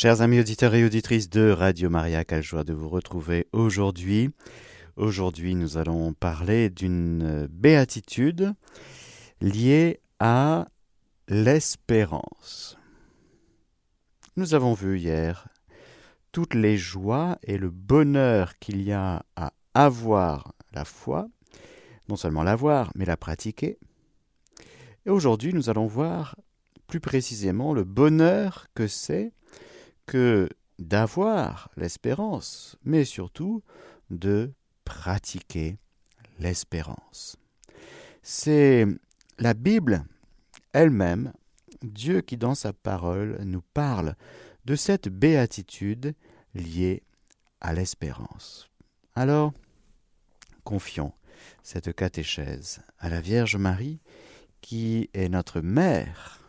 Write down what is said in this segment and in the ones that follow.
Chers amis auditeurs et auditrices de Radio Maria, quelle joie de vous retrouver aujourd'hui. Aujourd'hui, nous allons parler d'une béatitude liée à l'espérance. Nous avons vu hier toutes les joies et le bonheur qu'il y a à avoir la foi, non seulement l'avoir, mais la pratiquer. Et aujourd'hui, nous allons voir plus précisément le bonheur que c'est que d'avoir l'espérance, mais surtout de pratiquer l'espérance. C'est la Bible elle-même, Dieu qui dans sa parole nous parle de cette béatitude liée à l'espérance. Alors, confions cette catéchèse à la Vierge Marie, qui est notre mère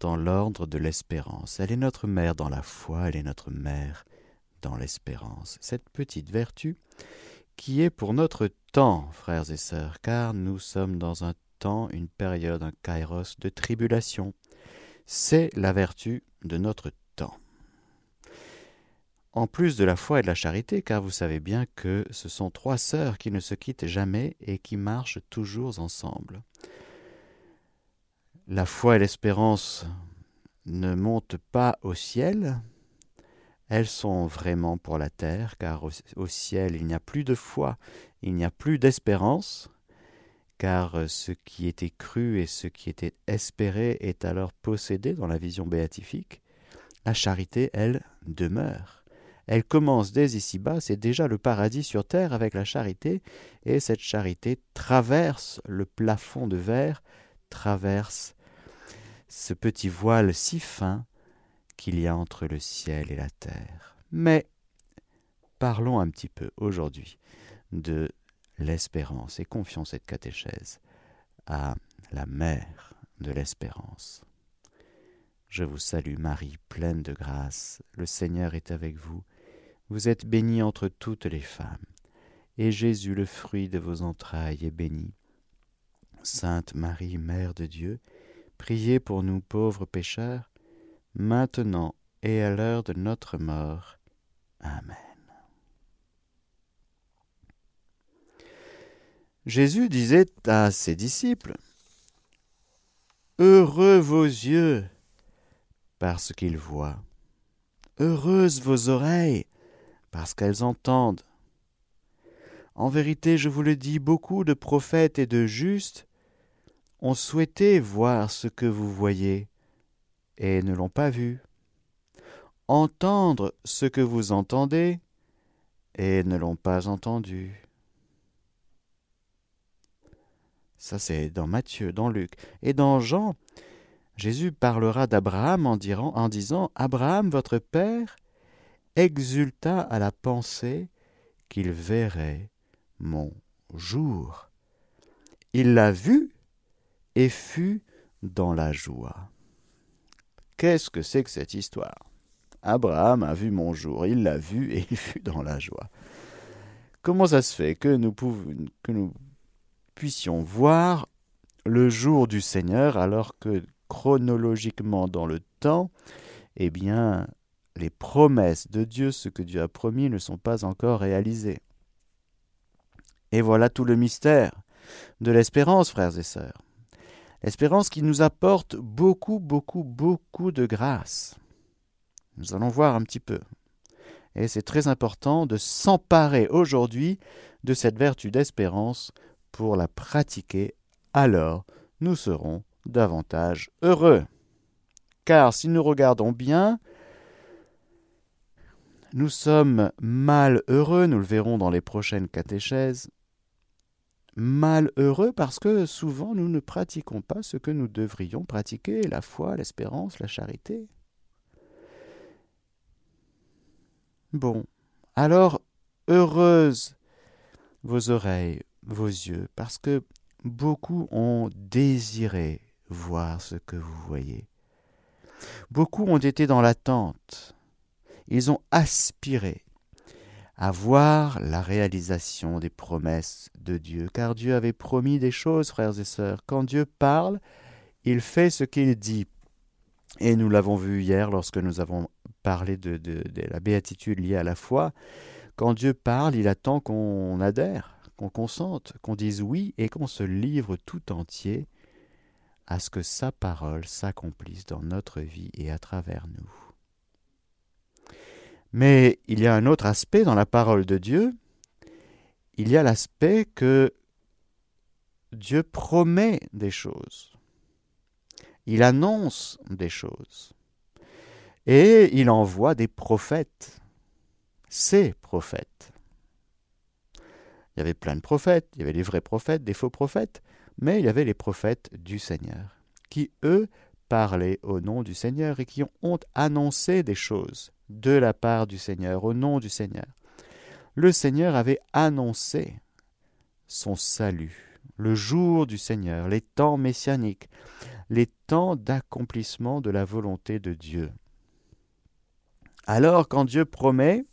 dans l'ordre de l'espérance. Elle est notre mère dans la foi, elle est notre mère dans l'espérance. Cette petite vertu qui est pour notre temps, frères et sœurs, car nous sommes dans un temps, une période, un kairos de tribulation. C'est la vertu de notre temps. En plus de la foi et de la charité, car vous savez bien que ce sont trois sœurs qui ne se quittent jamais et qui marchent toujours ensemble la foi et l'espérance ne montent pas au ciel, elles sont vraiment pour la terre, car au, ciel il n'y a plus de foi, il n'y a plus d'espérance, car ce qui était cru et ce qui était espéré est alors possédé dans la vision béatifique. La charité, elle, demeure. Elle commence dès ici-bas, c'est déjà le paradis sur terre avec la charité, et cette charité traverse le plafond de verre traverse ce petit voile si fin qu'il y a entre le ciel et la terre. Mais parlons un petit peu aujourd'hui de l'espérance et confions cette catéchèse à la mère de l'espérance. Je vous salue Marie, pleine de grâce, le Seigneur est avec vous, vous êtes bénie entre toutes les femmes, et Jésus, le fruit de vos entrailles, est béni. Sainte Marie, Mère de Dieu, priez pour nous pauvres pécheurs, maintenant et à l'heure de notre mort. Amen. Jésus disait à ses disciples, Heureux vos yeux, parce qu'ils voient, heureuses vos oreilles, parce qu'elles entendent. En vérité, je vous le dis, beaucoup de prophètes et de justes ont souhaité voir ce que vous voyez et ne l'ont pas vu, entendre ce que vous entendez et ne l'ont pas entendu. Ça c'est dans Matthieu, dans Luc. Et dans Jean, Jésus parlera d'Abraham en, en disant Abraham, votre père, exulta à la pensée qu'il verrait mon jour. Il l'a vu et fut dans la joie. Qu'est-ce que c'est que cette histoire? Abraham a vu mon jour, il l'a vu et il fut dans la joie. Comment ça se fait que nous, puissions voir le jour du Seigneur alors que chronologiquement dans le temps, eh bien, les promesses de Dieu, ce que Dieu a promis, ne sont pas encore réalisées? Et voilà tout le mystère de l'espérance, frères et sœurs. Espérance qui nous apporte beaucoup, beaucoup, beaucoup de grâce. Nous allons voir un petit peu. Et c'est très important de s'emparer aujourd'hui de cette vertu d'espérance pour la pratiquer, alors nous serons davantage heureux. Car si nous regardons bien, nous sommes mal heureux, nous le verrons dans les prochaines catéchèses, malheureux parce que souvent nous ne pratiquons pas ce que nous devrions pratiquer, la foi, l'espérance, la charité. Bon, alors heureuses vos oreilles, vos yeux, parce que beaucoup ont désiré voir ce que vous voyez. Beaucoup ont été dans l'attente. Ils ont aspiré à voir la réalisation des promesses de Dieu, car Dieu avait promis des choses, frères et sœurs. Quand Dieu parle, il fait ce qu'il dit. Et nous l'avons vu hier lorsque nous avons parlé de, de, la béatitude liée à la foi. Quand Dieu parle, il attend qu'on adhère, qu'on consente, qu'on dise oui et qu'on se livre tout entier à ce que sa parole s'accomplisse dans notre vie et à travers nous. Mais il y a un autre aspect dans la parole de Dieu. Il y a l'aspect que Dieu promet des choses. Il annonce des choses. Et il envoie des prophètes. Ces prophètes. Il y avait plein de prophètes, il y avait des vrais prophètes, des faux prophètes, mais il y avait les prophètes du Seigneur, qui, eux, parlaient au nom du Seigneur et qui ont annoncé des choses de la part du Seigneur, au nom du Seigneur. Le Seigneur avait annoncé son salut, le jour du Seigneur, les temps messianiques, les temps d'accomplissement de la volonté de Dieu. Alors quand Dieu promet,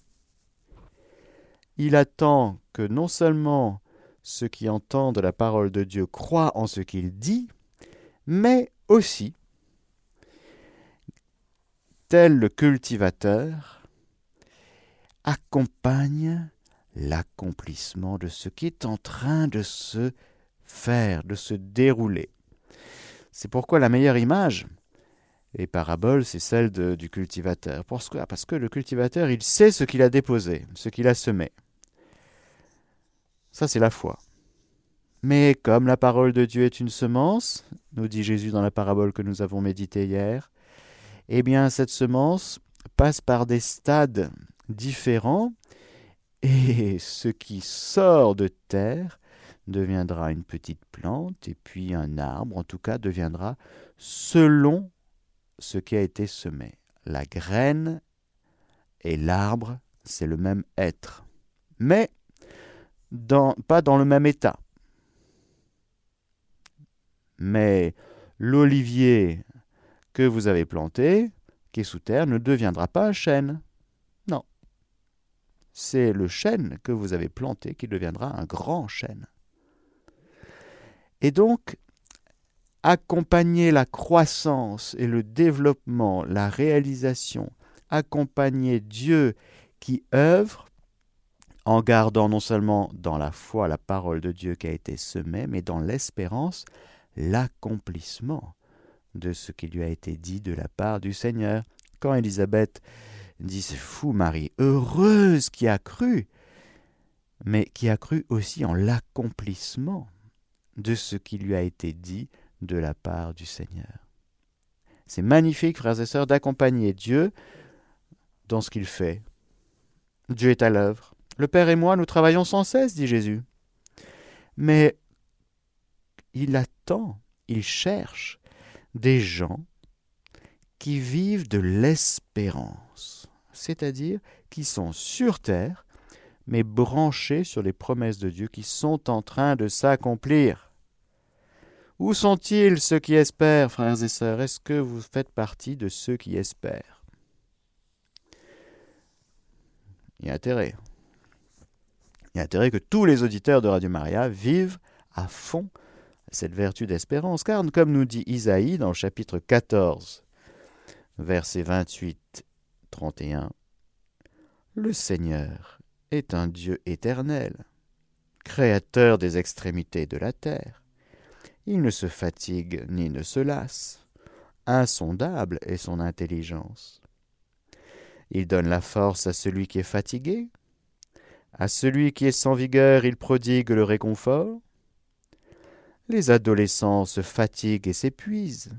il attend que non seulement ceux qui entendent la parole de Dieu croient en ce qu'il dit, mais aussi, tel le cultivateur, accompagne l'accomplissement de ce qui est en train de se faire, de se dérouler. C'est pourquoi la meilleure image et parabole, c'est celle du cultivateur. Pourquoi Parce que le cultivateur, il sait ce qu'il a déposé, ce qu'il a semé. Ça, c'est la foi. Mais comme la parole de Dieu est une semence, nous dit Jésus dans la parabole que nous avons méditée hier, eh bien cette semence passe par des stades différents et ce qui sort de terre deviendra une petite plante et puis un arbre, en tout cas deviendra selon ce qui a été semé. La graine et l'arbre, c'est le même être. Mais pas dans le même état. Mais l'olivier que vous avez planté, qui est sous terre, ne deviendra pas un chêne. Non. C'est le chêne que vous avez planté qui deviendra un grand chêne. Et donc, accompagner la croissance et le développement, la réalisation, accompagner Dieu qui œuvre, en gardant non seulement dans la foi la parole de Dieu qui a été semée, mais dans l'espérance l'accomplissement de ce qui lui a été dit de la part du Seigneur. Quand Élisabeth dit C'est fou, Marie, heureuse qui a cru, mais qui a cru aussi en l'accomplissement de ce qui lui a été dit de la part du Seigneur. C'est magnifique, frères et sœurs, d'accompagner Dieu dans ce qu'il fait. Dieu est à l'œuvre. Le Père et moi, nous travaillons sans cesse, dit Jésus. Mais il attend, il cherche des gens qui vivent de l'espérance, c'est-à-dire qui sont sur terre, mais branchés sur les promesses de Dieu qui sont en train de s'accomplir. Où sont-ils ceux qui espèrent, frères et sœurs? Est-ce que vous faites partie de ceux qui espèrent? Il y a intérêt. Il y a intérêt que tous les auditeurs de Radio Maria vivent à fond cette vertu d'espérance, car comme nous dit Isaïe dans le chapitre 14, versets 28-31, le Seigneur est un Dieu éternel, créateur des extrémités de la terre. Il ne se fatigue ni ne se lasse. Insondable est son intelligence. Il donne la force à celui qui est fatigué à celui qui est sans vigueur, il prodigue le réconfort. Les adolescents se fatiguent et s'épuisent.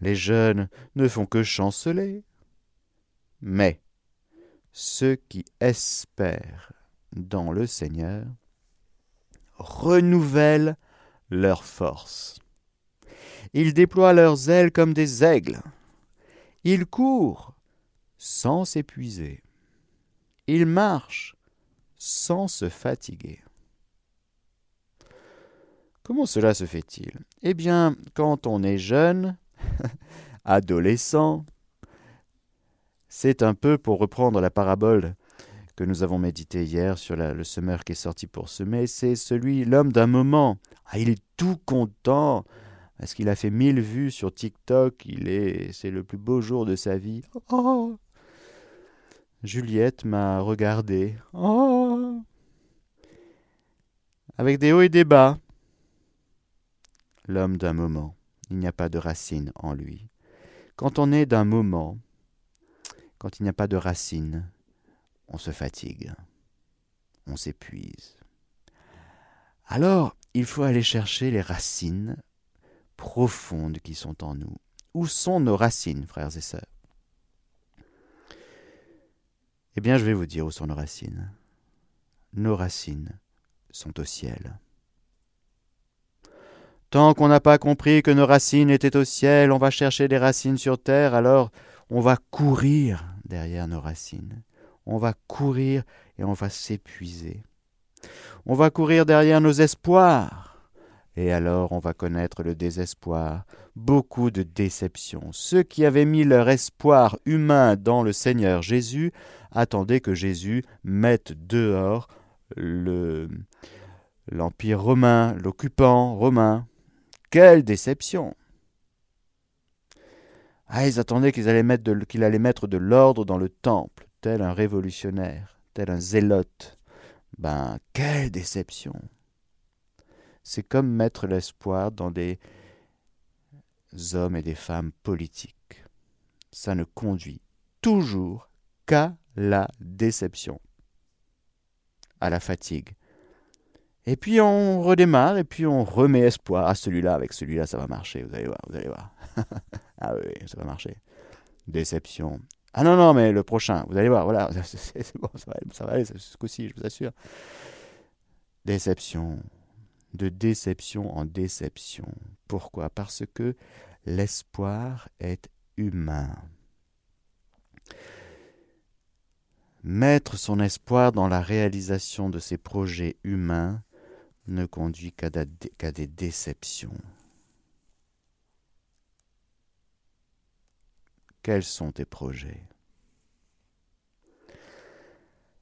Les jeunes ne font que chanceler. Mais ceux qui espèrent dans le Seigneur renouvellent leur force. Ils déploient leurs ailes comme des aigles. Ils courent sans s'épuiser. Ils marchent sans se fatiguer. Comment cela se fait-il? Eh bien, quand on est jeune, adolescent, c'est un peu pour reprendre la parabole que nous avons méditée hier sur le semeur qui est sorti pour semer, c'est celui, l'homme d'un moment. Ah, il est tout content Est-ce qu'il a fait mille vues sur TikTok? Il est, c'est le plus beau jour de sa vie. Oh Juliette m'a regardé. Oh Avec des hauts et des bas. L'homme d'un moment. Il n'y a pas de racine en lui. Quand on est d'un moment, quand il n'y a pas de racine, on se fatigue, on s'épuise. Alors, il faut aller chercher les racines profondes qui sont en nous. Où sont nos racines, frères et sœurs? Eh bien, je vais vous dire où sont nos racines. Nos racines sont au ciel. Tant qu'on n'a pas compris que nos racines étaient au ciel, on va chercher des racines sur terre, alors on va courir derrière nos racines. On va courir et on va s'épuiser. On va courir derrière nos espoirs. Et alors on va connaître le désespoir, beaucoup de déceptions. Ceux qui avaient mis leur espoir humain dans le Seigneur Jésus attendaient que Jésus mette dehors le l'empire romain, l'occupant romain. Quelle déception Ah, ils attendaient qu'ils allaient mettre qu'il allait mettre de l'ordre dans le temple, tel un révolutionnaire, tel un zélote. Ben, quelle déception C'est comme mettre l'espoir dans des hommes et des femmes politiques. Ça ne conduit toujours qu'à la déception, à la fatigue, et puis on redémarre et puis on remet espoir à celui-là. Avec celui-là, ça va marcher, vous allez voir, vous allez voir. ah oui, ça va marcher. Déception. Ah non, non, mais le prochain, vous allez voir, voilà, c'est bon, ça va, ça va aller ce coup-ci, je vous assure. Déception. De déception en déception. Pourquoi? Parce que l'espoir est humain. Mettre son espoir dans la réalisation de ses projets humains ne conduit qu'à des déceptions. Quels sont tes projets?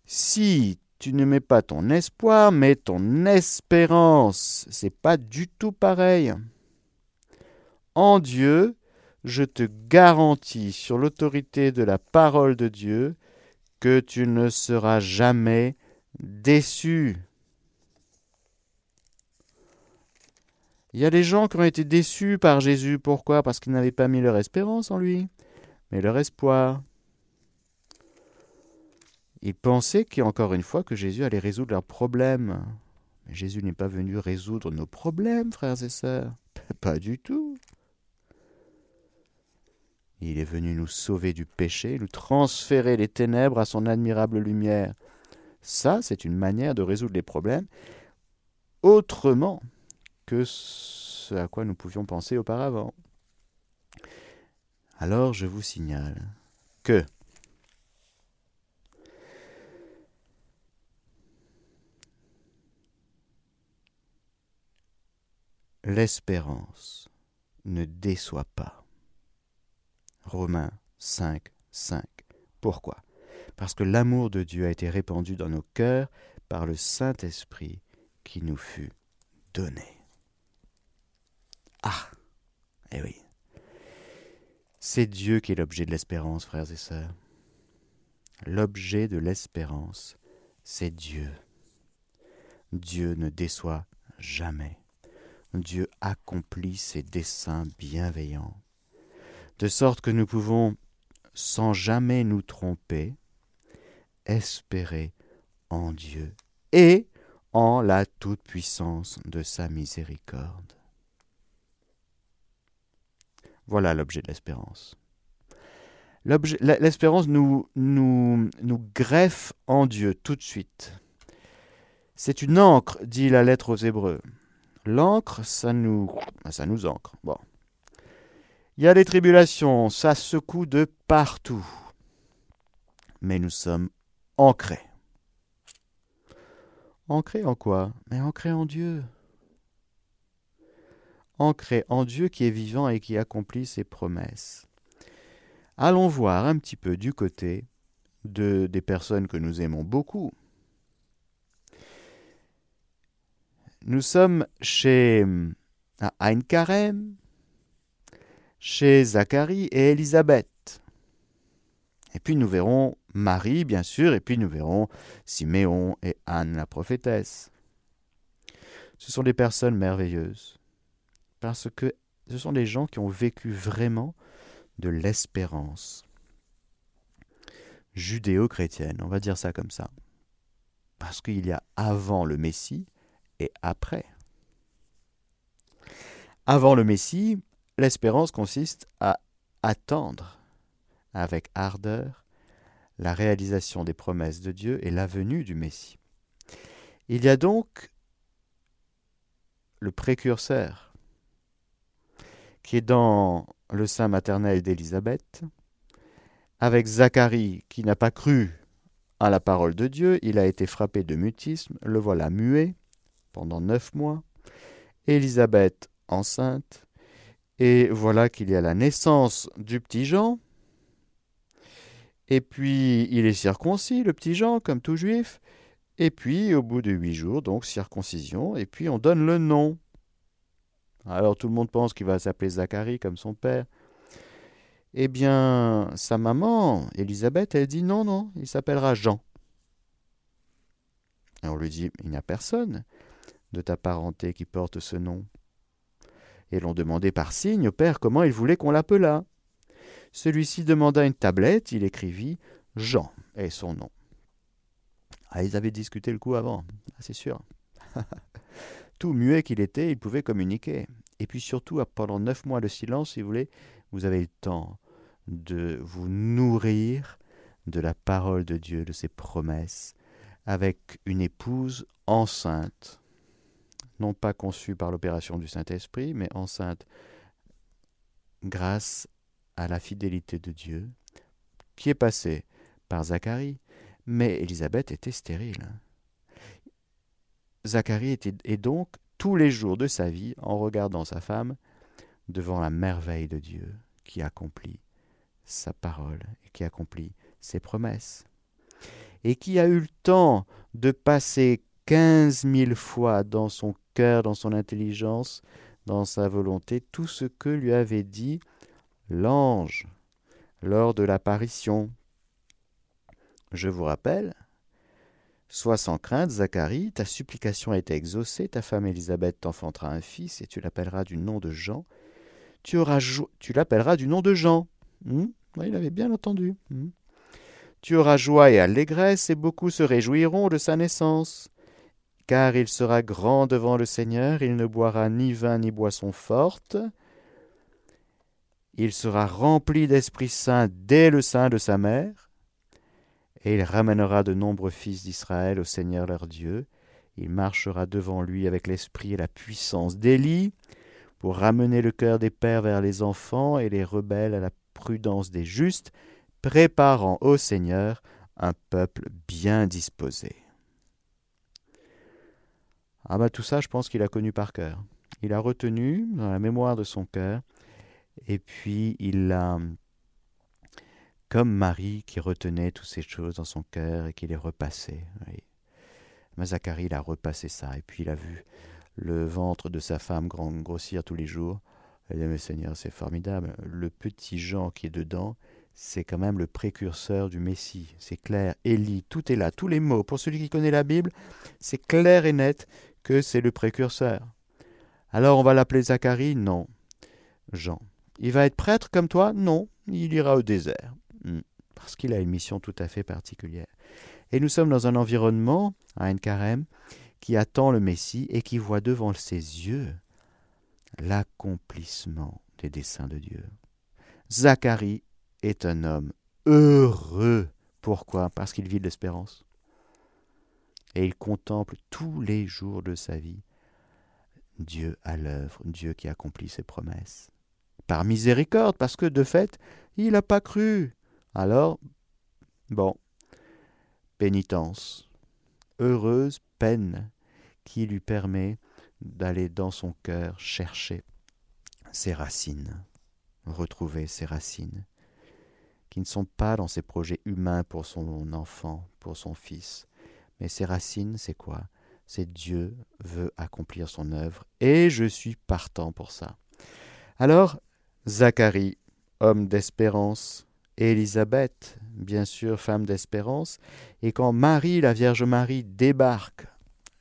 Si tu ne mets pas ton espoir, mais ton espérance, c'est pas du tout pareil. En Dieu, je te garantis sur l'autorité de la parole de Dieu que tu ne seras jamais déçu. Il y a des gens qui ont été déçus par Jésus. Pourquoi? Parce qu'ils n'avaient pas mis leur espérance en lui, mais leur espoir. Ils pensaient qu'encore une fois que Jésus allait résoudre leurs problèmes. Mais Jésus n'est pas venu résoudre nos problèmes, frères et sœurs. Pas du tout. Il est venu nous sauver du péché, nous transférer les ténèbres à son admirable lumière. Ça, c'est une manière de résoudre les problèmes autrement que ce à quoi nous pouvions penser auparavant. Alors je vous signale que l'espérance ne déçoit pas. Romains 5, 5. Pourquoi? Parce que l'amour de Dieu a été répandu dans nos cœurs par le Saint-Esprit qui nous fut donné. Ah Eh oui. C'est Dieu qui est l'objet de l'espérance, frères et sœurs. L'objet de l'espérance, c'est Dieu. Dieu ne déçoit jamais. Dieu accomplit ses desseins bienveillants, de sorte que nous pouvons, sans jamais nous tromper, espérer en Dieu et en la toute-puissance de sa miséricorde. Voilà l'objet de l'espérance. L'espérance nous, greffe en Dieu tout de suite. C'est une encre, dit la lettre aux Hébreux. L'encre, ça nous, ça nous ancre. Bon. Il y a des tribulations, ça secoue de partout. Mais nous sommes ancrés. Ancrés en quoi? Mais ancrés en Dieu ancré en Dieu qui est vivant et qui accomplit ses promesses. Allons voir un petit peu du côté de, des personnes que nous aimons beaucoup. Nous sommes chez à Ein Karem, chez Zacharie et Élisabeth. Et puis nous verrons Marie, bien sûr, et puis nous verrons Siméon et Anne, la prophétesse. Ce sont des personnes merveilleuses, parce que ce sont des gens qui ont vécu vraiment de l'espérance judéo-chrétienne, on va dire ça comme ça. Parce qu'il y a avant le Messie et après. Avant le Messie, l'espérance consiste à attendre avec ardeur la réalisation des promesses de Dieu et la venue du Messie. Il y a donc le précurseur qui est dans le sein maternel d'Élisabeth, avec Zacharie qui n'a pas cru à la parole de Dieu, il a été frappé de mutisme, le voilà muet pendant neuf mois, Élisabeth enceinte, et voilà qu'il y a la naissance du petit Jean, et puis il est circoncis, le petit Jean, comme tout juif, et puis au bout de huit jours, donc circoncision, et puis on donne le nom. Alors tout le monde pense qu'il va s'appeler Zacharie comme son père. Eh bien, sa maman, Élisabeth, elle dit non, non, il s'appellera Jean. On lui dit, il n'y a personne de ta parenté qui porte ce nom. Et l'on demandait par signe au père comment il voulait qu'on l'appelât. Celui-ci demanda une tablette, il écrivit Jean et son nom. Ah, ils avaient discuté le coup avant, c'est sûr. Tout muet qu'il était, il pouvait communiquer. Et puis surtout, pendant neuf mois de silence, si vous voulez, vous avez le temps de vous nourrir de la parole de Dieu, de ses promesses, avec une épouse enceinte, non pas conçue par l'opération du Saint-Esprit, mais enceinte grâce à la fidélité de Dieu, qui est passée par Zacharie, mais Élisabeth était stérile. Zacharie était, et donc, tous les jours de sa vie, en regardant sa femme, devant la merveille de Dieu qui accomplit sa parole et qui accomplit ses promesses. Et qui a eu le temps de passer quinze mille fois dans son cœur, dans son intelligence, dans sa volonté, tout ce que lui avait dit l'ange lors de l'apparition. Je vous rappelle, Sois sans crainte, Zacharie, ta supplication a été exaucée, ta femme Élisabeth t'enfantera un fils, et tu l'appelleras du nom de Jean. Tu, l'appelleras du nom de Jean. Hmm? il avait bien entendu. Hmm? Tu auras joie et allégresse, et beaucoup se réjouiront de sa naissance. Car il sera grand devant le Seigneur, il ne boira ni vin ni boisson forte. Il sera rempli d'Esprit Saint dès le sein de sa mère et il ramènera de nombreux fils d'Israël au Seigneur leur Dieu. Il marchera devant lui avec l'esprit et la puissance d'Élie, pour ramener le cœur des pères vers les enfants et les rebelles à la prudence des justes, préparant au Seigneur un peuple bien disposé. Ah bah tout ça, je pense qu'il a connu par cœur. Il a retenu dans la mémoire de son cœur, et puis il l'a comme Marie qui retenait toutes ces choses dans son cœur et qui les repassait. Mais Zacharie, il a repassé ça, et puis il a vu le ventre de sa femme grossir tous les jours. Il dit, mais Seigneur, c'est formidable. Le petit Jean qui est dedans, c'est quand même le précurseur du Messie. C'est clair. Élie, tout est là, tous les mots. Pour celui qui connaît la Bible, c'est clair et net que c'est le précurseur. Alors on va l'appeler Zacharie Non. Jean. Il va être prêtre comme toi? Non. Il ira au désert. Mm. parce qu'il a une mission tout à fait particulière. Et nous sommes dans un environnement, à Enkarem, qui attend le Messie et qui voit devant ses yeux l'accomplissement des desseins de Dieu. Zacharie est un homme heureux. Pourquoi? Parce qu'il vit de l'espérance. Et il contemple tous les jours de sa vie Dieu à l'œuvre, Dieu qui accomplit ses promesses. Par miséricorde, parce que de fait, il n'a pas cru. Alors, bon, pénitence, heureuse peine qui lui permet d'aller dans son cœur chercher ses racines, retrouver ses racines, qui ne sont pas dans ses projets humains pour son enfant, pour son fils, mais ses racines, c'est quoi? C'est Dieu veut accomplir son œuvre, et je suis partant pour ça. Alors, Zacharie, homme d'espérance, et Élisabeth, bien sûr, femme d'espérance. Et quand Marie, la Vierge Marie, débarque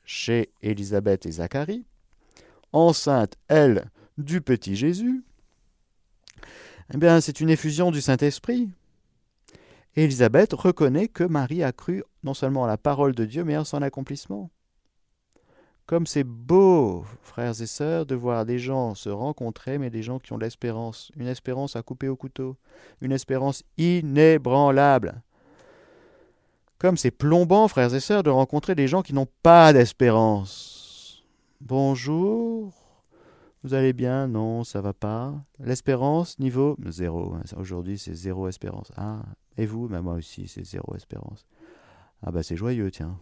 chez Élisabeth et Zacharie, enceinte, elle, du petit Jésus, eh bien, c'est une effusion du Saint-Esprit. Élisabeth reconnaît que Marie a cru non seulement à la parole de Dieu, mais à son accomplissement. Comme c'est beau, frères et sœurs, de voir des gens se rencontrer, mais des gens qui ont l'espérance, une espérance à couper au couteau, une espérance inébranlable. Comme c'est plombant, frères et sœurs, de rencontrer des gens qui n'ont pas d'espérance. Bonjour, vous allez bien? Non, ça va pas. L'espérance, niveau zéro. Aujourd'hui, c'est zéro espérance. Ah, et vous? Ben, Moi aussi, c'est zéro espérance. Ah bah c'est joyeux, tiens.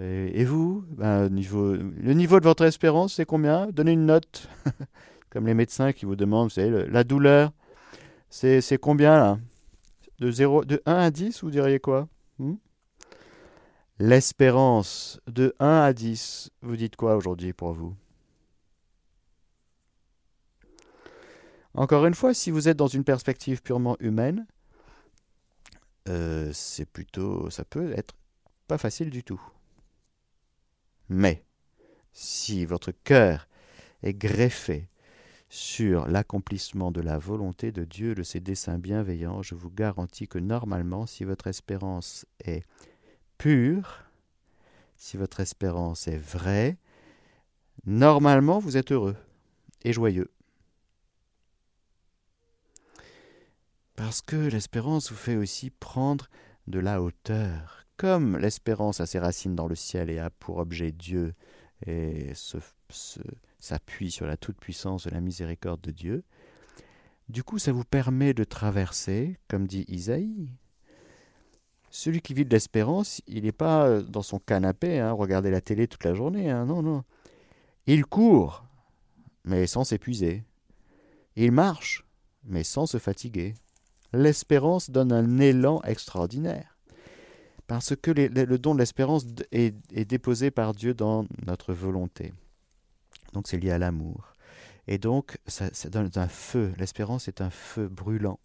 Et, vous ben, niveau, Le niveau de votre espérance, c'est combien? Donnez une note. Comme les médecins qui vous demandent, vous savez, la douleur, c'est combien là? De, 0, de 1 à 10, vous diriez quoi? Hmm? L'espérance de 1 à 10, vous dites quoi aujourd'hui pour vous? Encore une fois, si vous êtes dans une perspective purement humaine, euh, c'est plutôt, ça peut être pas facile du tout. Mais si votre cœur est greffé sur l'accomplissement de la volonté de Dieu, de ses desseins bienveillants, je vous garantis que normalement, si votre espérance est pure, si votre espérance est vraie, normalement vous êtes heureux et joyeux. Parce que l'espérance vous fait aussi prendre de la hauteur, comme l'espérance a ses racines dans le ciel et a pour objet Dieu et s'appuie sur la toute-puissance de la miséricorde de Dieu, du coup ça vous permet de traverser, comme dit Isaïe. Celui qui vit de l'espérance, il n'est pas dans son canapé, hein, regarder la télé toute la journée, hein, non, non. Il court, mais sans s'épuiser. Il marche, mais sans se fatiguer. L'espérance donne un élan extraordinaire parce que le don de l'espérance est, déposé par Dieu dans notre volonté. Donc c'est lié à l'amour. Et donc ça, donne un feu. L'espérance est un feu brûlant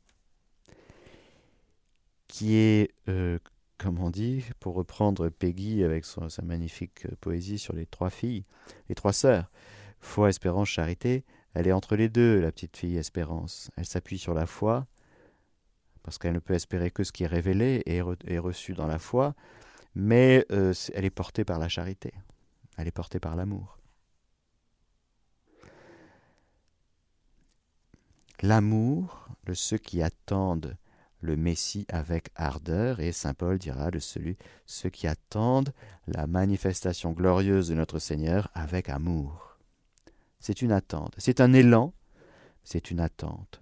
qui est, euh, comme on dit, pour reprendre Peggy avec sa magnifique euh, poésie sur les trois filles, les trois sœurs, foi, espérance, charité, elle est entre les deux, la petite fille espérance. Elle s'appuie sur la foi, parce qu'elle ne peut espérer que ce qui est révélé et reçu dans la foi, mais euh, elle est portée par la charité, elle est portée par l'amour. L'amour de ceux qui attendent le Messie avec ardeur, et Saint Paul dira de celui, ceux qui attendent la manifestation glorieuse de notre Seigneur avec amour. C'est une attente, c'est un élan, c'est une attente.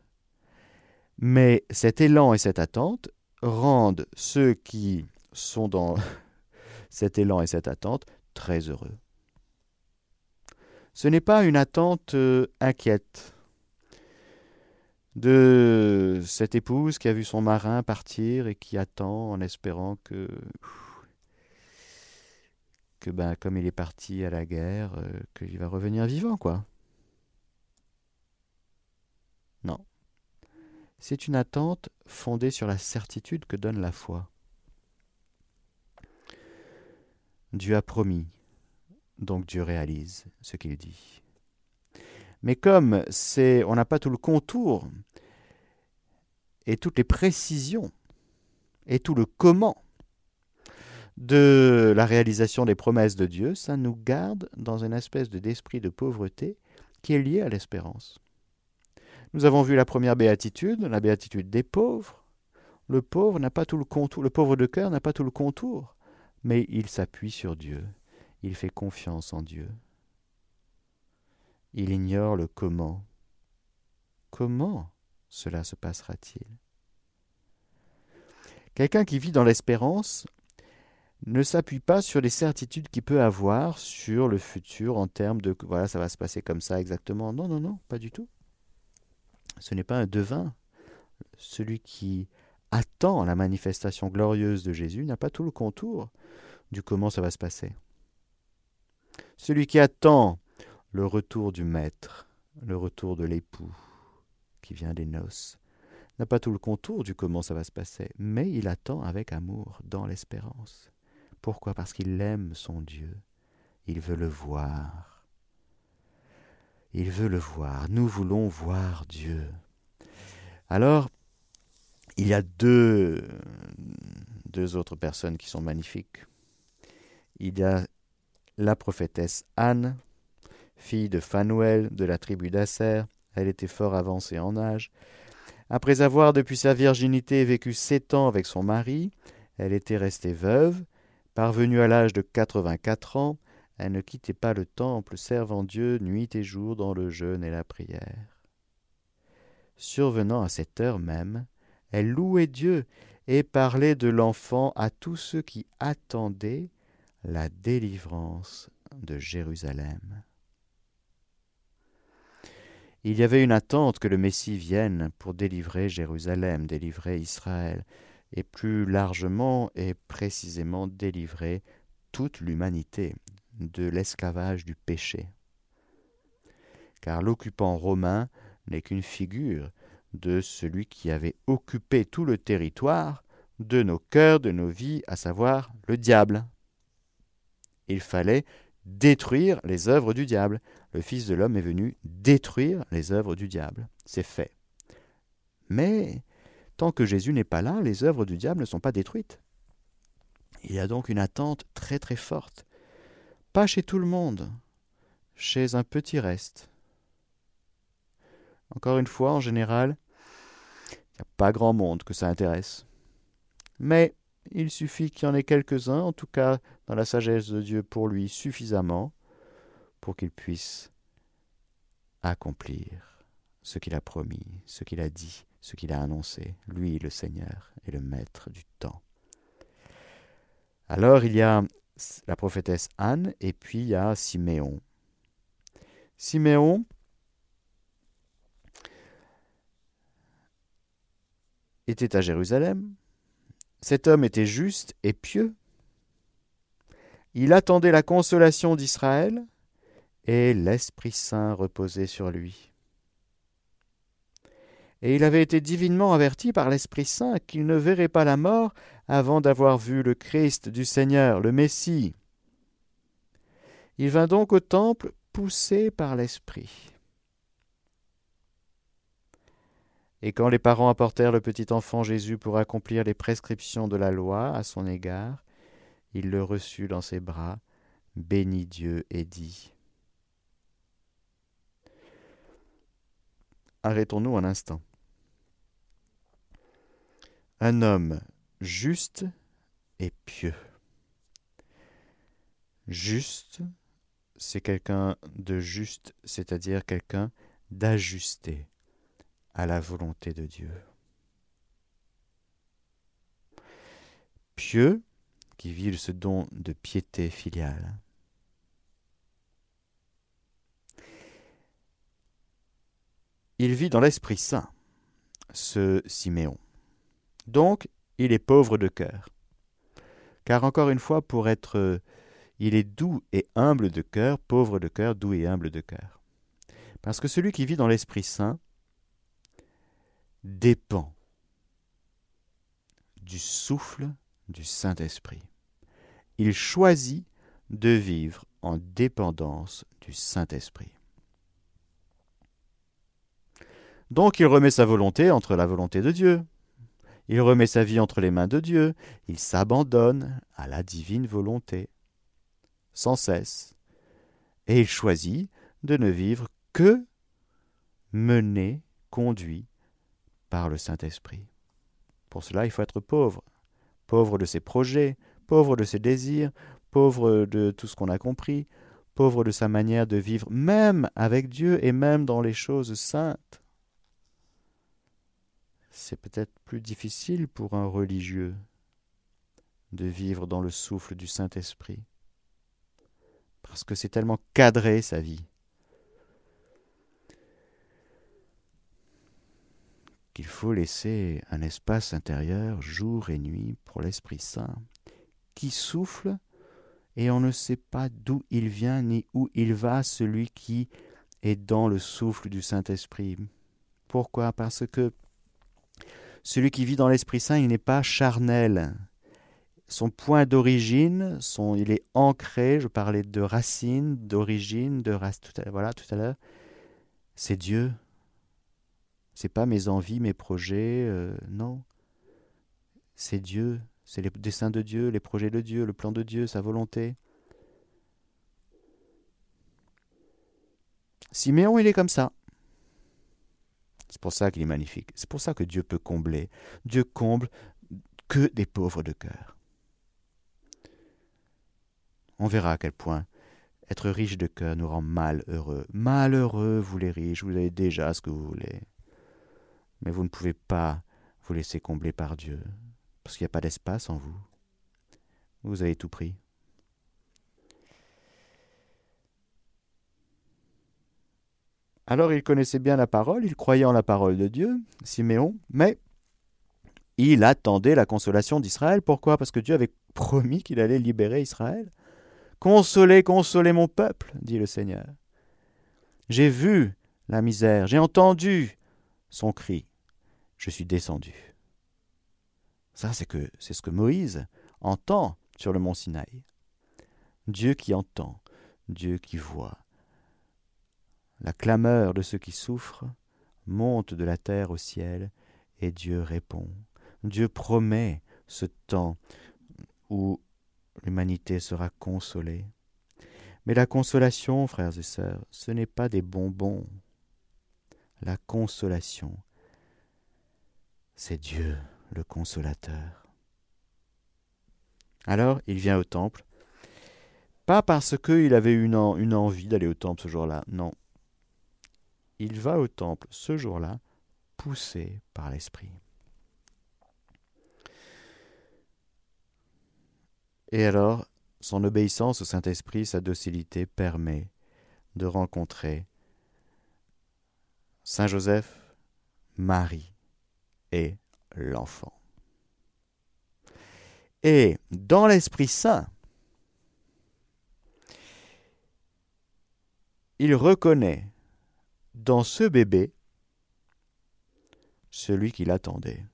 Mais cet élan et cette attente rendent ceux qui sont dans cet élan et cette attente très heureux. Ce n'est pas une attente euh, inquiète de cette épouse qui a vu son marin partir et qui attend en espérant que, que ben, comme il est parti à la guerre, euh, qu'il va revenir vivant, quoi. Non. C'est une attente fondée sur la certitude que donne la foi. Dieu a promis, donc Dieu réalise ce qu'il dit. Mais comme on n'a pas tout le contour et toutes les précisions et tout le comment de la réalisation des promesses de Dieu, ça nous garde dans une espèce d'esprit de pauvreté qui est lié à l'espérance. Nous avons vu la première béatitude, la béatitude des pauvres. Le pauvre n'a pas tout le contour, le pauvre de cœur n'a pas tout le contour, mais il s'appuie sur Dieu. Il fait confiance en Dieu. Il ignore le comment. Comment cela se passera-t-il? Quelqu'un qui vit dans l'espérance ne s'appuie pas sur les certitudes qu'il peut avoir sur le futur en termes de voilà, ça va se passer comme ça exactement. Non, non, non, pas du tout. Ce n'est pas un devin. Celui qui attend la manifestation glorieuse de Jésus n'a pas tout le contour du comment ça va se passer. Celui qui attend le retour du maître, le retour de l'époux qui vient des noces, n'a pas tout le contour du comment ça va se passer, mais il attend avec amour, dans l'espérance. Pourquoi? Parce qu'il aime son Dieu. Il veut le voir. Il veut le voir. Nous voulons voir Dieu. Alors, il y a deux, autres personnes qui sont magnifiques. Il y a la prophétesse Anne, fille de Phanuel de la tribu d'Asser. Elle était fort avancée en âge. Après avoir depuis sa virginité vécu sept ans avec son mari, elle était restée veuve. Parvenue à l'âge de quatre-vingt-quatre ans, elle ne quittait pas le temple, servant Dieu nuit et jour dans le jeûne et la prière. Survenant à cette heure même, elle louait Dieu et parlait de l'enfant à tous ceux qui attendaient la délivrance de Jérusalem. Il y avait une attente que le Messie vienne pour délivrer Jérusalem, délivrer Israël, et plus largement et précisément délivrer toute l'humanité de l'esclavage du péché. Car l'occupant romain n'est qu'une figure de celui qui avait occupé tout le territoire de nos cœurs, de nos vies, à savoir le diable. Il fallait détruire les œuvres du diable. Le Fils de l'homme est venu détruire les œuvres du diable. C'est fait. Mais tant que Jésus n'est pas là, les œuvres du diable ne sont pas détruites. Il y a donc une attente très très forte. Pas chez tout le monde, chez un petit reste. Encore une fois, en général, il n'y a pas grand monde que ça intéresse. Mais il suffit qu'il y en ait quelques-uns, en tout cas dans la sagesse de Dieu pour lui suffisamment, pour qu'il puisse accomplir ce qu'il a promis, ce qu'il a dit, ce qu'il a annoncé, lui le Seigneur et le Maître du temps. Alors il y a la prophétesse Anne et puis il y a Siméon. Siméon était à Jérusalem, cet homme était juste et pieux. Il attendait la consolation d'Israël, et l'Esprit Saint reposait sur lui. Et il avait été divinement averti par l'Esprit Saint qu'il ne verrait pas la mort avant d'avoir vu le Christ du Seigneur, le Messie. Il vint donc au temple poussé par l'Esprit. Et quand les parents apportèrent le petit enfant Jésus pour accomplir les prescriptions de la loi à son égard, il le reçut dans ses bras, bénit Dieu et dit Arrêtons-nous un instant. Un homme juste et pieux. Juste, c'est quelqu'un de juste, c'est-à-dire quelqu'un d'ajusté à la volonté de Dieu. Pieux, qui vit ce don de piété filiale. Il vit dans l'Esprit Saint, ce Siméon. Donc, il est pauvre de cœur. Car encore une fois, pour être... Il est doux et humble de cœur, pauvre de cœur, doux et humble de cœur. Parce que celui qui vit dans l'Esprit Saint dépend du souffle du Saint-Esprit. Il choisit de vivre en dépendance du Saint-Esprit. Donc il remet sa volonté entre la volonté de Dieu. Il remet sa vie entre les mains de Dieu. Il s'abandonne à la divine volonté, sans cesse. Et il choisit de ne vivre que mené, conduit par le Saint-Esprit. Pour cela, il faut être pauvre, pauvre de ses projets, pauvre de ses désirs, pauvre de tout ce qu'on a compris, pauvre de sa manière de vivre, même avec Dieu et même dans les choses saintes. C'est peut-être plus difficile pour un religieux de vivre dans le souffle du Saint-Esprit, parce que c'est tellement cadré sa vie. qu'il faut laisser un espace intérieur jour et nuit pour l'Esprit Saint, qui souffle et on ne sait pas d'où il vient ni où il va, celui qui est dans le souffle du Saint-Esprit. Pourquoi? Parce que celui qui vit dans l'Esprit Saint, il n'est pas charnel. Son point d'origine, son, il est ancré, je parlais de racine, d'origine, de race, tout à, voilà, tout à l'heure, c'est Dieu. C'est pas mes envies, mes projets, euh, non. C'est Dieu, c'est les desseins de Dieu, les projets de Dieu, le plan de Dieu, sa volonté. Siméon, il est comme ça. C'est pour ça qu'il est magnifique. C'est pour ça que Dieu peut combler. Dieu comble que des pauvres de cœur. On verra à quel point être riche de cœur nous rend malheureux. Malheureux, vous les riches, vous avez déjà ce que vous voulez. Mais vous ne pouvez pas vous laisser combler par Dieu, parce qu'il n'y a pas d'espace en vous. Vous avez tout pris. Alors il connaissait bien la parole, il croyait en la parole de Dieu, Siméon, mais il attendait la consolation d'Israël. Pourquoi? Parce que Dieu avait promis qu'il allait libérer Israël. Consolez, consolez mon peuple, dit le Seigneur. J'ai vu la misère, j'ai entendu son cri, je suis descendu. Ça, c'est que c'est ce que Moïse entend sur le mont Sinaï. Dieu qui entend, Dieu qui voit, la clameur de ceux qui souffrent monte de la terre au ciel, et Dieu répond. Dieu promet ce temps où l'humanité sera consolée. Mais la consolation, frères et sœurs, ce n'est pas des bonbons. La consolation, c'est Dieu, le consolateur. Alors, il vient au temple, pas parce qu'il avait une, envie d'aller au temple ce jour-là, non, il va au temple ce jour-là, poussé par l'Esprit. Et alors, son obéissance au Saint-Esprit, sa docilité permet de rencontrer Saint Joseph, Marie et l'enfant. Et dans l'Esprit Saint, il reconnaît dans ce bébé celui qui l'attendait.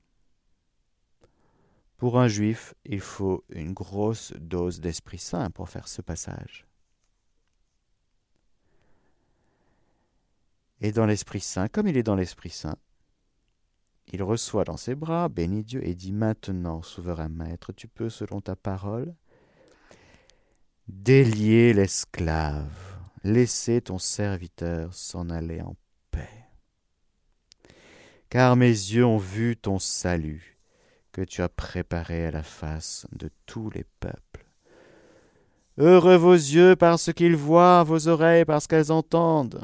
Pour un juif, il faut une grosse dose d'Esprit Saint pour faire ce passage. Et dans l'Esprit Saint, comme il est dans l'Esprit Saint, il reçoit dans ses bras, bénit Dieu et dit Maintenant, souverain maître, tu peux, selon ta parole, délier l'esclave laissez ton serviteur s'en aller en paix. Car mes yeux ont vu ton salut, que tu as préparé à la face de tous les peuples. Heureux vos yeux parce qu'ils voient, vos oreilles parce qu'elles entendent.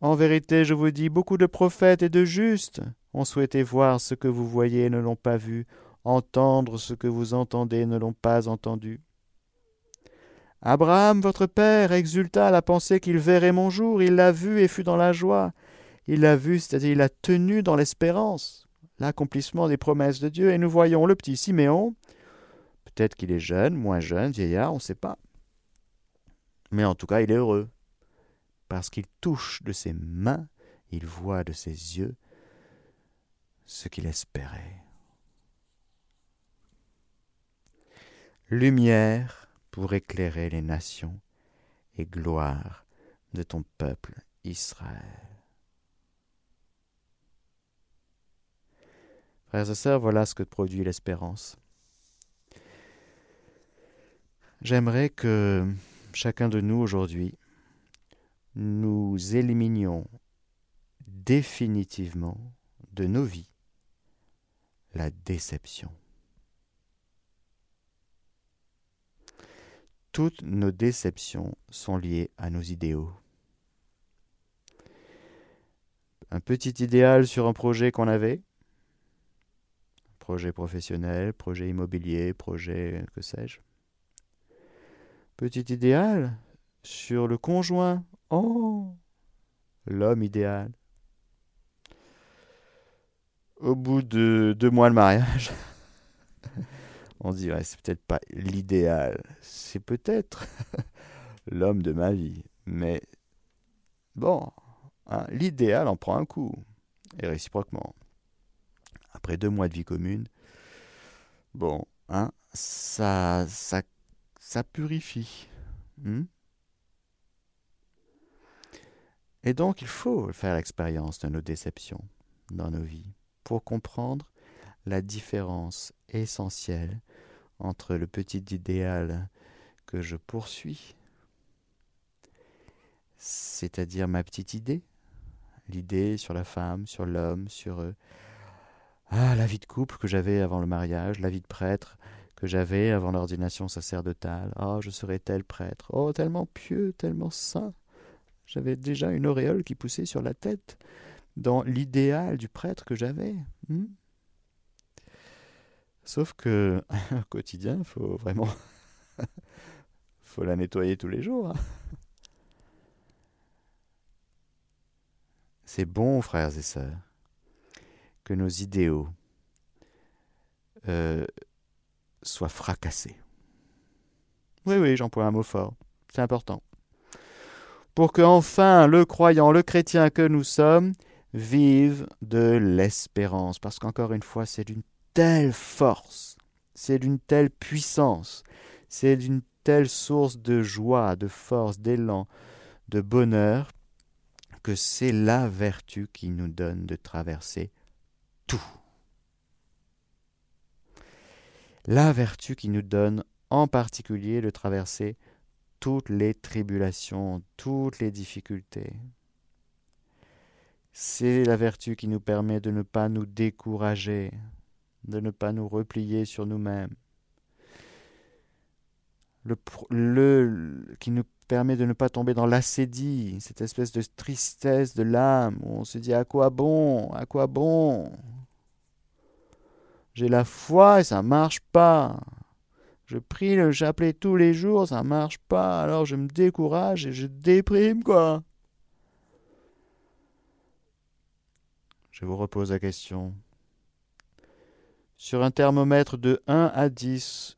En vérité, je vous dis, beaucoup de prophètes et de justes ont souhaité voir ce que vous voyez et ne l'ont pas vu, entendre ce que vous entendez et ne l'ont pas entendu. Abraham, votre père, exulta à la pensée qu'il verrait mon jour. Il l'a vu et fut dans la joie. Il l'a vu, c'est-à-dire il l'a tenu dans l'espérance, l'accomplissement des promesses de Dieu. Et nous voyons le petit Siméon. Peut-être qu'il est jeune, moins jeune, vieillard, on ne sait pas. Mais en tout cas, il est heureux. Parce qu'il touche de ses mains, il voit de ses yeux ce qu'il espérait. Lumière pour éclairer les nations et gloire de ton peuple Israël. Frères et sœurs, voilà ce que produit l'espérance. J'aimerais que chacun de nous aujourd'hui, nous éliminions définitivement de nos vies la déception. Toutes nos déceptions sont liées à nos idéaux. Un petit idéal sur un projet qu'on avait, projet professionnel, projet immobilier, projet que sais-je. Petit idéal sur le conjoint? Oh L'homme idéal. Au bout de deux mois de mariage, on se dit, ouais, c'est peut-être pas l'idéal, c'est peut-être l'homme de ma vie, mais bon, hein, l'idéal en prend un coup, et réciproquement. Après deux mois de vie commune, bon, hein, ça, ça, ça purifie. Hmm? et donc il faut faire l'expérience de nos déceptions dans nos vies pour comprendre la différence essentielle entre le petit idéal que je poursuis, c'est-à-dire ma petite idée, l'idée sur la femme, sur l'homme, sur eux, ah, la vie de couple que j'avais avant le mariage, la vie de prêtre que j'avais avant l'ordination sacerdotale. Oh, je serais tel prêtre. Oh, tellement pieux, tellement saint. J'avais déjà une auréole qui poussait sur la tête dans l'idéal du prêtre que j'avais. Hmm. Sauf que au quotidien, il faut vraiment la nettoyer tous les jours. Hein. C'est bon, frères et sœurs, que nos idéaux euh, soient fracassés. Oui, oui, j'emploie un mot fort. C'est important. Pour que enfin le croyant, le chrétien que nous sommes, vive de l'espérance. Parce qu'encore une fois, c'est d'une telle force, c'est d'une telle puissance, c'est d'une telle source de joie, de force, d'élan, de bonheur, que c'est la vertu qui nous donne de traverser tout. La vertu qui nous donne en particulier de traverser toutes les tribulations, toutes les difficultés. C'est la vertu qui nous permet de ne pas nous décourager, de ne pas nous replier sur nous-mêmes. Le, qui nous permet de ne pas tomber dans l'acédie, cette espèce de tristesse de l'âme où on se dit à quoi bon, à quoi bon? J'ai la foi et ça marche pas. Je prie le chapelet tous les jours, ça marche pas, alors je me décourage et je déprime quoi. Je vous repose la question. Sur un thermomètre de 1 à 10,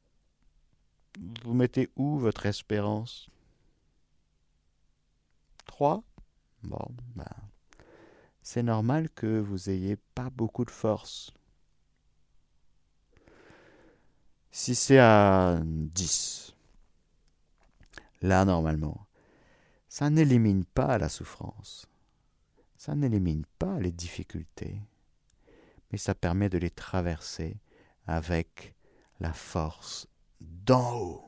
vous mettez où votre espérance? 3 Bon, ben, c'est normal que vous ayez pas beaucoup de force. Si c'est à 10, là, normalement, ça n'élimine pas la souffrance, ça n'élimine pas les difficultés, mais ça permet de les traverser avec la force d'en haut.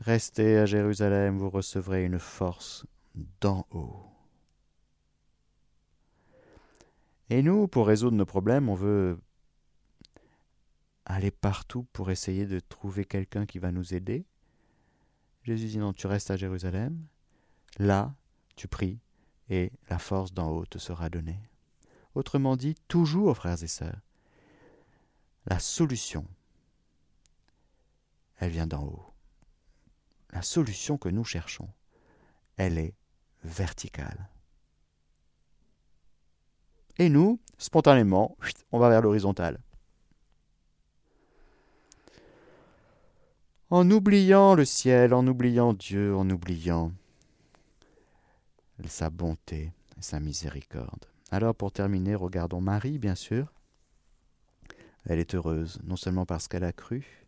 Restez à Jérusalem, vous recevrez une force d'en haut. Et nous, pour résoudre nos problèmes, on veut aller partout pour essayer de trouver quelqu'un qui va nous aider. Jésus dit non, tu restes à Jérusalem, là, tu pries, et la force d'en haut te sera donnée. Autrement dit, toujours, frères et sœurs, la solution, elle vient d'en haut. La solution que nous cherchons, elle est verticale. Et nous, spontanément, on va vers l'horizontale. En oubliant le ciel, en oubliant Dieu, en oubliant sa bonté et sa miséricorde. Alors pour terminer, regardons Marie, bien sûr. Elle est heureuse, non seulement parce qu'elle a cru,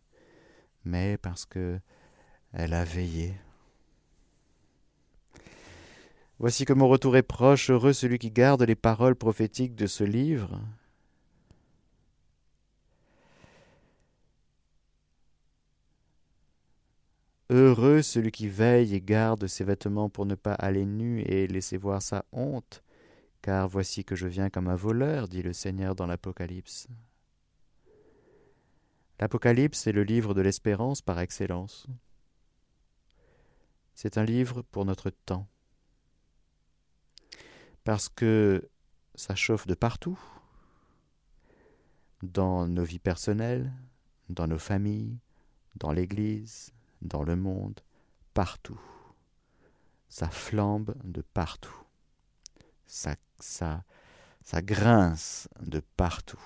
mais parce que elle a veillé. Voici que mon retour est proche, heureux celui qui garde les paroles prophétiques de ce livre. Heureux celui qui veille et garde ses vêtements pour ne pas aller nu et laisser voir sa honte, car voici que je viens comme un voleur, dit le Seigneur dans l'Apocalypse. L'Apocalypse est le livre de l'espérance par excellence. C'est un livre pour notre temps, parce que ça chauffe de partout, dans nos vies personnelles, dans nos familles, dans l'Église, dans le monde, partout. Ça flambe de partout. Ça, grince de partout.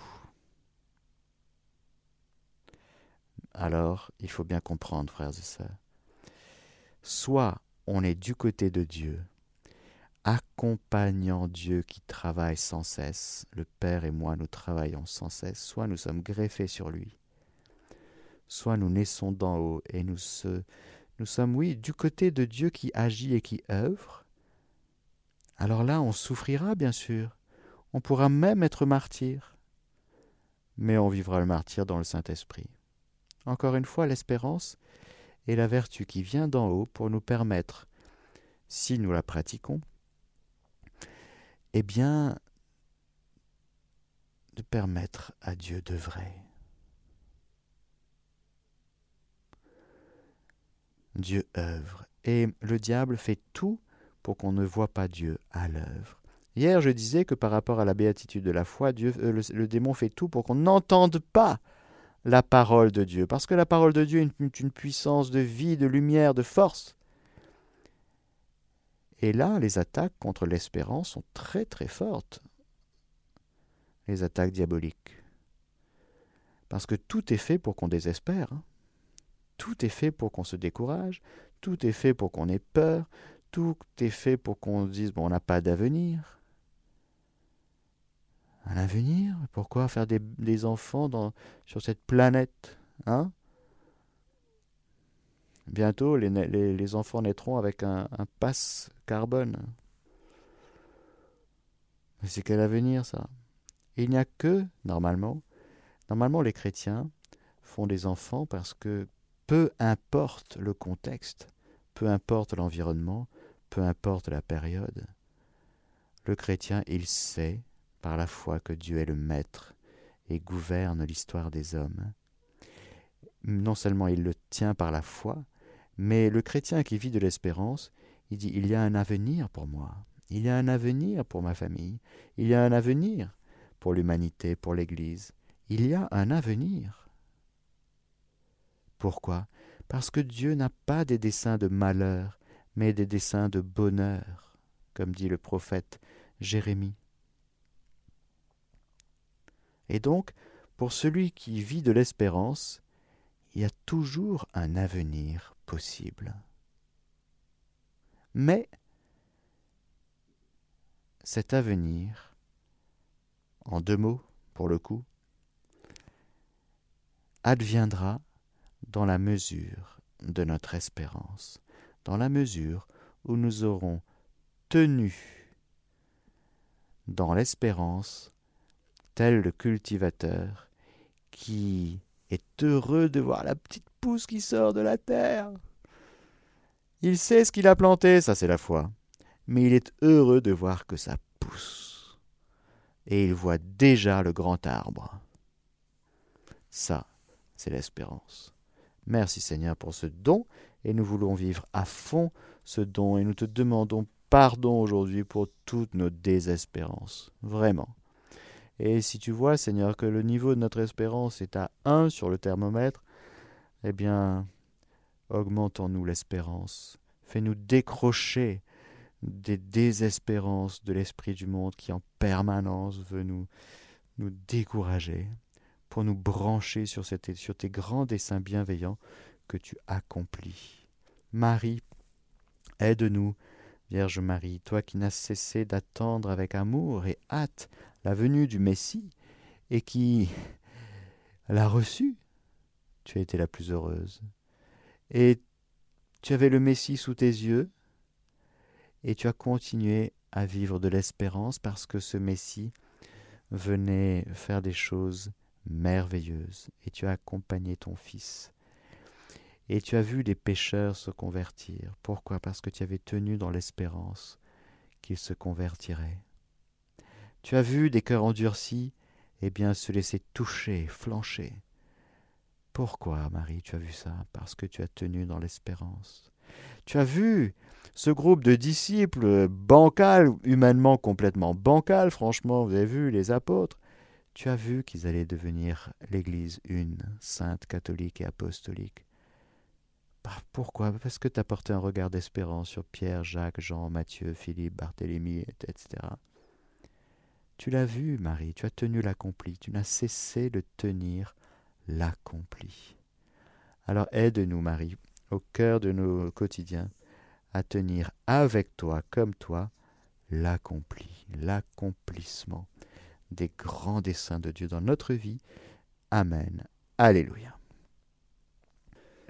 alors il faut bien comprendre, frères et sœurs. Soit on est du côté de Dieu, accompagnant Dieu qui travaille sans cesse, le Père et moi nous travaillons sans cesse, soit nous sommes greffés sur lui, soit nous naissons d'en haut et nous, nous sommes, oui, du côté de Dieu qui agit et qui œuvre, alors là on souffrira bien sûr, on pourra même être martyr, mais on vivra le martyr dans le Saint-Esprit. Encore une fois, l'espérance est la vertu qui vient d'en haut pour nous permettre, si nous la pratiquons, eh bien, de permettre à Dieu de vrai. Dieu œuvre, et le diable fait tout pour qu'on ne voit pas Dieu à l'œuvre. Hier, je disais que par rapport à la béatitude de la foi, Dieu, euh, le, démon fait tout pour qu'on n'entende pas la parole de Dieu, parce que la parole de Dieu est une puissance de vie, de lumière, de force. Et là, les attaques contre l'espérance sont très très fortes. Les attaques diaboliques. Parce que tout est fait pour qu'on désespère. Hein. Tout est fait pour qu'on se décourage. Tout est fait pour qu'on ait peur. Tout est fait pour qu'on dise bon, on n'a pas d'avenir. Un avenir? Pourquoi faire des, enfants sur cette planète hein? Bientôt, les, enfants naîtront avec un, passe carbone. C'est quel avenir ça? Il n'y a que, normalement, normalement les chrétiens font des enfants parce que peu importe le contexte, peu importe l'environnement, peu importe la période, le chrétien, il sait par la foi que Dieu est le maître et gouverne l'histoire des hommes. Non seulement il le tient par la foi, mais le chrétien qui vit de l'espérance, il dit, il y a un avenir pour moi, il y a un avenir pour ma famille, il y a un avenir pour l'humanité, pour l'Église, il y a un avenir. Pourquoi? Parce que Dieu n'a pas des desseins de malheur, mais des desseins de bonheur, comme dit le prophète Jérémie. Et donc, pour celui qui vit de l'espérance, il y a toujours un avenir possible. Mais cet avenir, en deux mots pour le coup, adviendra dans la mesure de notre espérance, dans la mesure où nous aurons tenu dans l'espérance tel le cultivateur qui est heureux de voir la petite pousse qui sort de la terre. Il sait ce qu'il a planté, ça c'est la foi, mais il est heureux de voir que ça pousse. Et il voit déjà le grand arbre. Ça, c'est l'espérance. Merci Seigneur pour ce don, et nous voulons vivre à fond ce don, et nous te demandons pardon aujourd'hui pour toutes nos désespérances. Vraiment. Et si tu vois, Seigneur, que le niveau de notre espérance est à 1 sur le thermomètre, eh bien, augmentons-nous l'espérance. Fais-nous décrocher des désespérances de l'esprit du monde qui en permanence veut nous, nous décourager, pour nous brancher sur, cette, sur tes grands desseins bienveillants que tu accomplis. Marie, aide-nous, Vierge Marie, toi qui n'as cessé d'attendre avec amour et hâte la venue du Messie, et qui l'a reçu tu as été la plus heureuse. Et tu avais le Messie sous tes yeux, et tu as continué à vivre de l'espérance parce que ce Messie venait faire des choses merveilleuses, et tu as accompagné ton Fils. Et tu as vu des pécheurs se convertir. Pourquoi? Parce que tu avais tenu dans l'espérance qu'ils se convertiraient. Tu as vu des cœurs endurcis, eh bien, se laisser toucher, flancher. Pourquoi, Marie, tu as vu ça? Parce que tu as tenu dans l'espérance. Tu as vu ce groupe de disciples bancal, humainement complètement bancal, franchement, vous avez vu les apôtres? Tu as vu qu'ils allaient devenir l'Église une, sainte, catholique et apostolique. Bah, pourquoi? Parce que tu as porté un regard d'espérance sur Pierre, Jacques, Jean, Matthieu, Philippe, Barthélemy, etc. Tu l'as vu, Marie, tu as tenu l'accompli, tu n'as cessé de tenir l'accompli. Alors aide-nous, Marie, au cœur de nos quotidiens, à tenir avec toi, comme toi, l'accompli, l'accomplissement des grands desseins de Dieu dans notre vie. Amen. Alléluia.